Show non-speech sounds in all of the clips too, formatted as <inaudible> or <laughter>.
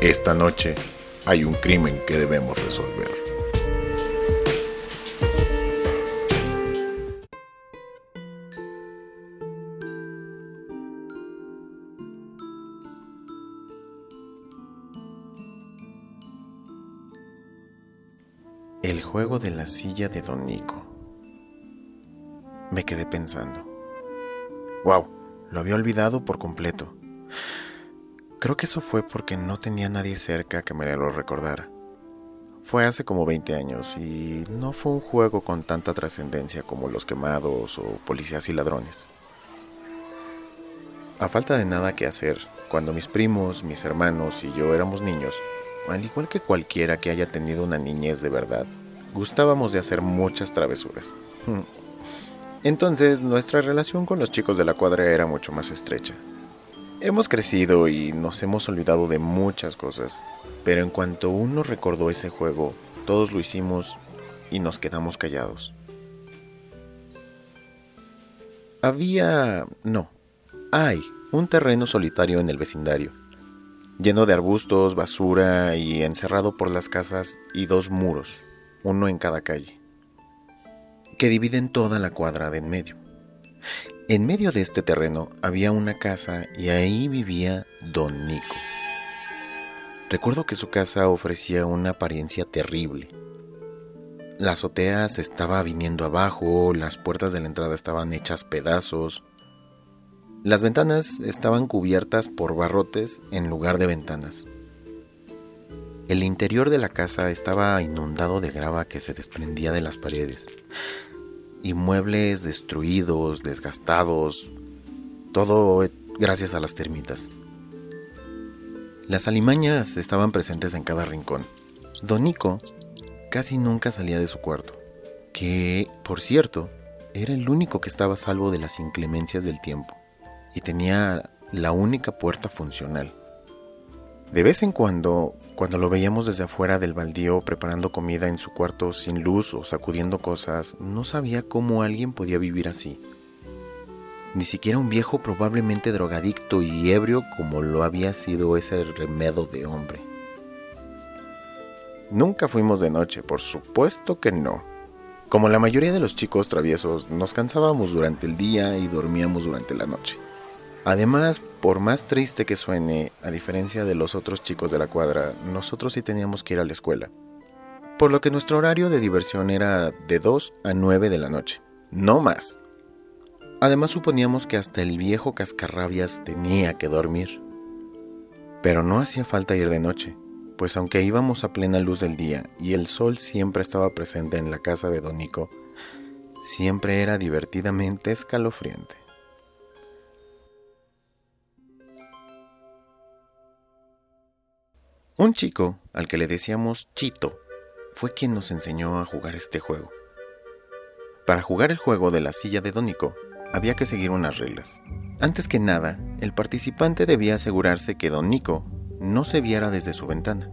Esta noche hay un crimen que debemos resolver. El juego de la silla de Don Nico. Me quedé pensando. ¡Wow! Lo había olvidado por completo. Creo que eso fue porque no tenía nadie cerca que me lo recordara. Fue hace como 20 años y no fue un juego con tanta trascendencia como los quemados o policías y ladrones. A falta de nada que hacer, cuando mis primos, mis hermanos y yo éramos niños, al igual que cualquiera que haya tenido una niñez de verdad, gustábamos de hacer muchas travesuras. <laughs> Entonces nuestra relación con los chicos de la cuadra era mucho más estrecha. Hemos crecido y nos hemos olvidado de muchas cosas, pero en cuanto uno recordó ese juego, todos lo hicimos y nos quedamos callados. Había... no, hay un terreno solitario en el vecindario, lleno de arbustos, basura y encerrado por las casas y dos muros, uno en cada calle, que dividen toda la cuadra de en medio. En medio de este terreno había una casa y ahí vivía don Nico. Recuerdo que su casa ofrecía una apariencia terrible. La azotea se estaba viniendo abajo, las puertas de la entrada estaban hechas pedazos, las ventanas estaban cubiertas por barrotes en lugar de ventanas. El interior de la casa estaba inundado de grava que se desprendía de las paredes y muebles destruidos, desgastados, todo gracias a las termitas. Las alimañas estaban presentes en cada rincón. Don Nico casi nunca salía de su cuarto, que, por cierto, era el único que estaba a salvo de las inclemencias del tiempo, y tenía la única puerta funcional. De vez en cuando, cuando lo veíamos desde afuera del baldío preparando comida en su cuarto sin luz o sacudiendo cosas, no sabía cómo alguien podía vivir así. Ni siquiera un viejo probablemente drogadicto y ebrio como lo había sido ese remedo de hombre. Nunca fuimos de noche, por supuesto que no. Como la mayoría de los chicos traviesos, nos cansábamos durante el día y dormíamos durante la noche. Además, por más triste que suene, a diferencia de los otros chicos de la cuadra, nosotros sí teníamos que ir a la escuela. Por lo que nuestro horario de diversión era de 2 a 9 de la noche, no más. Además suponíamos que hasta el viejo cascarrabias tenía que dormir. Pero no hacía falta ir de noche, pues aunque íbamos a plena luz del día y el sol siempre estaba presente en la casa de Don Nico, siempre era divertidamente escalofriante. Un chico, al que le decíamos Chito, fue quien nos enseñó a jugar este juego. Para jugar el juego de la silla de Donico, había que seguir unas reglas. Antes que nada, el participante debía asegurarse que Don Nico no se viera desde su ventana.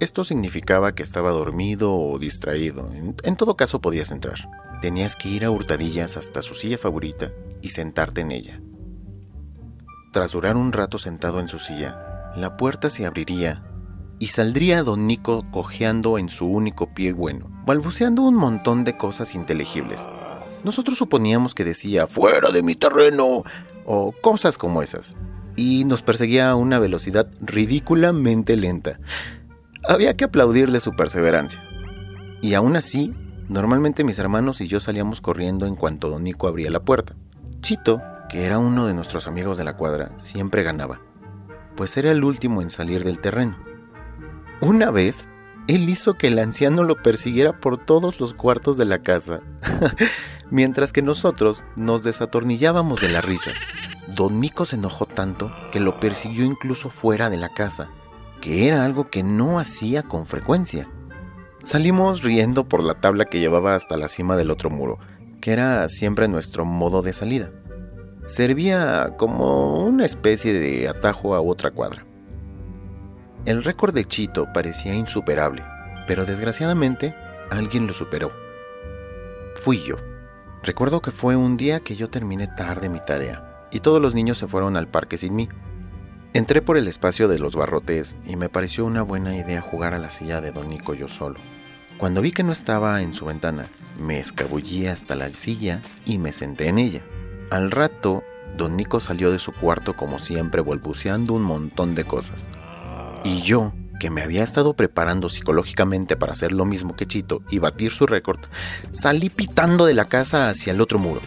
Esto significaba que estaba dormido o distraído. En, en, todo caso podías entrar. Tenías que ir a hurtadillas hasta su silla favorita y sentarte en ella. Tras durar un rato sentado en su silla, la puerta se abriría y saldría don Nico cojeando en su único pie bueno, balbuceando un montón de cosas inteligibles. Nosotros suponíamos que decía ¡Fuera de mi terreno! o cosas como esas, y nos perseguía a una velocidad ridículamente lenta. Había que aplaudirle su perseverancia. Y aún así, normalmente mis hermanos y yo salíamos corriendo en cuanto don Nico abría la puerta. Chito, que era uno de nuestros amigos de la cuadra, siempre ganaba, pues era el último en salir del terreno. Una vez, él hizo que el anciano lo persiguiera por todos los cuartos de la casa, <laughs> mientras que nosotros nos desatornillábamos de la risa. Don Nico se enojó tanto que lo persiguió incluso fuera de la casa, que era algo que no hacía con frecuencia. Salimos riendo por la tabla que llevaba hasta la cima del otro muro, que era siempre nuestro modo de salida. Servía como una especie de atajo a otra cuadra. El récord de Chito parecía insuperable, pero desgraciadamente alguien lo superó. Fui yo. Recuerdo que fue un día que yo terminé tarde mi tarea y todos los niños se fueron al parque sin mí. Entré por el espacio de los barrotes y me pareció una buena idea jugar a la silla de Don Nico yo solo. Cuando vi que no estaba en su ventana, me escabullí hasta la silla y me senté en ella. Al rato, Don Nico salió de su cuarto como siempre balbuceando un montón de cosas. Y yo, que me había estado preparando psicológicamente para hacer lo mismo que Chito y batir su récord, salí pitando de la casa hacia el otro muro.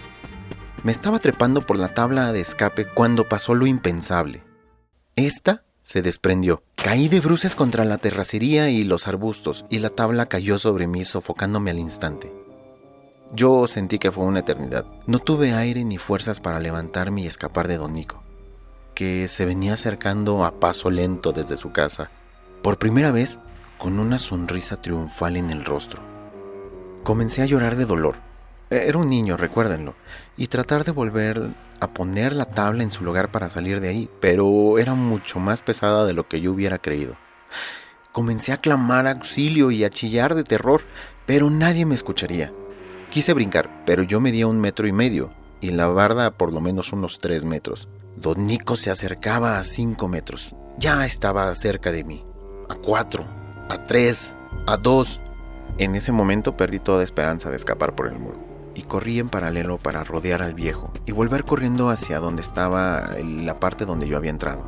Me estaba trepando por la tabla de escape cuando pasó lo impensable. Esta se desprendió. Caí de bruces contra la terracería y los arbustos, y la tabla cayó sobre mí sofocándome al instante. Yo sentí que fue una eternidad. No tuve aire ni fuerzas para levantarme y escapar de Don Nico, que se venía acercando a paso lento desde su casa, por primera vez con una sonrisa triunfal en el rostro. Comencé a llorar de dolor. Era un niño, recuérdenlo, y tratar de volver a poner la tabla en su lugar para salir de ahí, pero era mucho más pesada de lo que yo hubiera creído. Comencé a clamar auxilio y a chillar de terror, pero nadie me escucharía. Quise brincar, pero yo medía un metro y medio, y la barda por lo menos unos tres metros. Don Nico se acercaba a cinco metros. Ya estaba cerca de mí. A cuatro, a tres, a dos. En ese momento perdí toda esperanza de escapar por el muro y corrí en paralelo para rodear al viejo y volver corriendo hacia donde estaba la parte donde yo había entrado.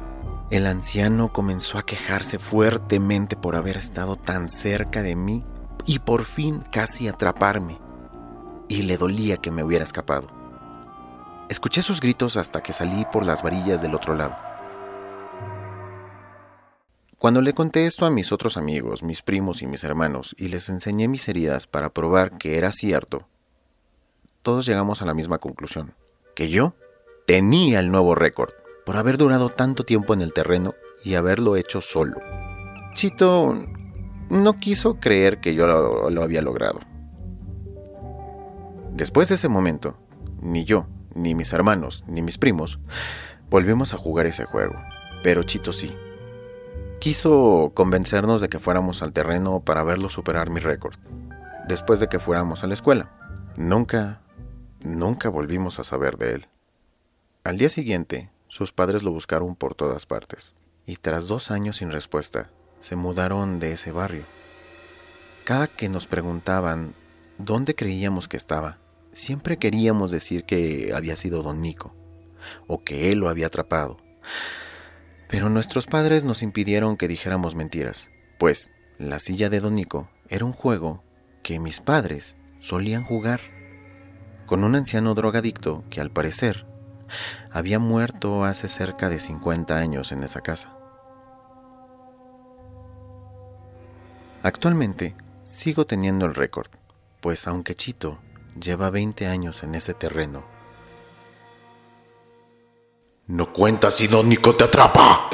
El anciano comenzó a quejarse fuertemente por haber estado tan cerca de mí y por fin casi atraparme, y le dolía que me hubiera escapado. Escuché sus gritos hasta que salí por las varillas del otro lado. Cuando le conté esto a mis otros amigos, mis primos y mis hermanos, y les enseñé mis heridas para probar que era cierto, todos llegamos a la misma conclusión, que yo tenía el nuevo récord por haber durado tanto tiempo en el terreno y haberlo hecho solo. Chito no quiso creer que yo lo, había logrado. Después de ese momento, ni yo, ni mis hermanos, ni mis primos, volvimos a jugar ese juego, pero Chito sí. Quiso convencernos de que fuéramos al terreno para verlo superar mi récord, después de que fuéramos a la escuela. Nunca Nunca volvimos a saber de él. Al día siguiente, sus padres lo buscaron por todas partes, y tras dos años sin respuesta, se mudaron de ese barrio. Cada que nos preguntaban dónde creíamos que estaba, siempre queríamos decir que había sido don Nico, o que él lo había atrapado. Pero nuestros padres nos impidieron que dijéramos mentiras, pues la silla de don Nico era un juego que mis padres solían jugar con un anciano drogadicto que al parecer había muerto hace cerca de 50 años en esa casa. Actualmente sigo teniendo el récord, pues aunque Chito lleva 20 años en ese terreno, no cuenta si Don Nico te atrapa.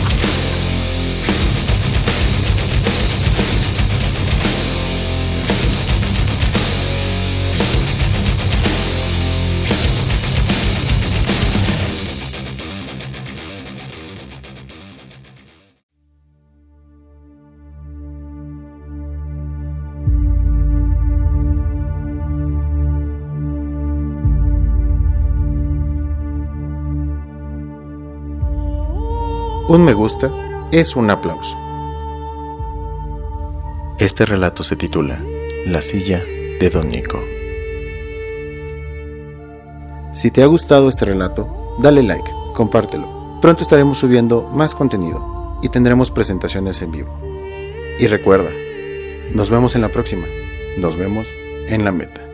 <laughs> Un me gusta es un aplauso. Este relato se titula La silla de Don Nico. Si te ha gustado este relato, dale like, compártelo. Pronto estaremos subiendo más contenido y tendremos presentaciones en vivo. Y recuerda, nos vemos en la próxima. Nos vemos en la meta.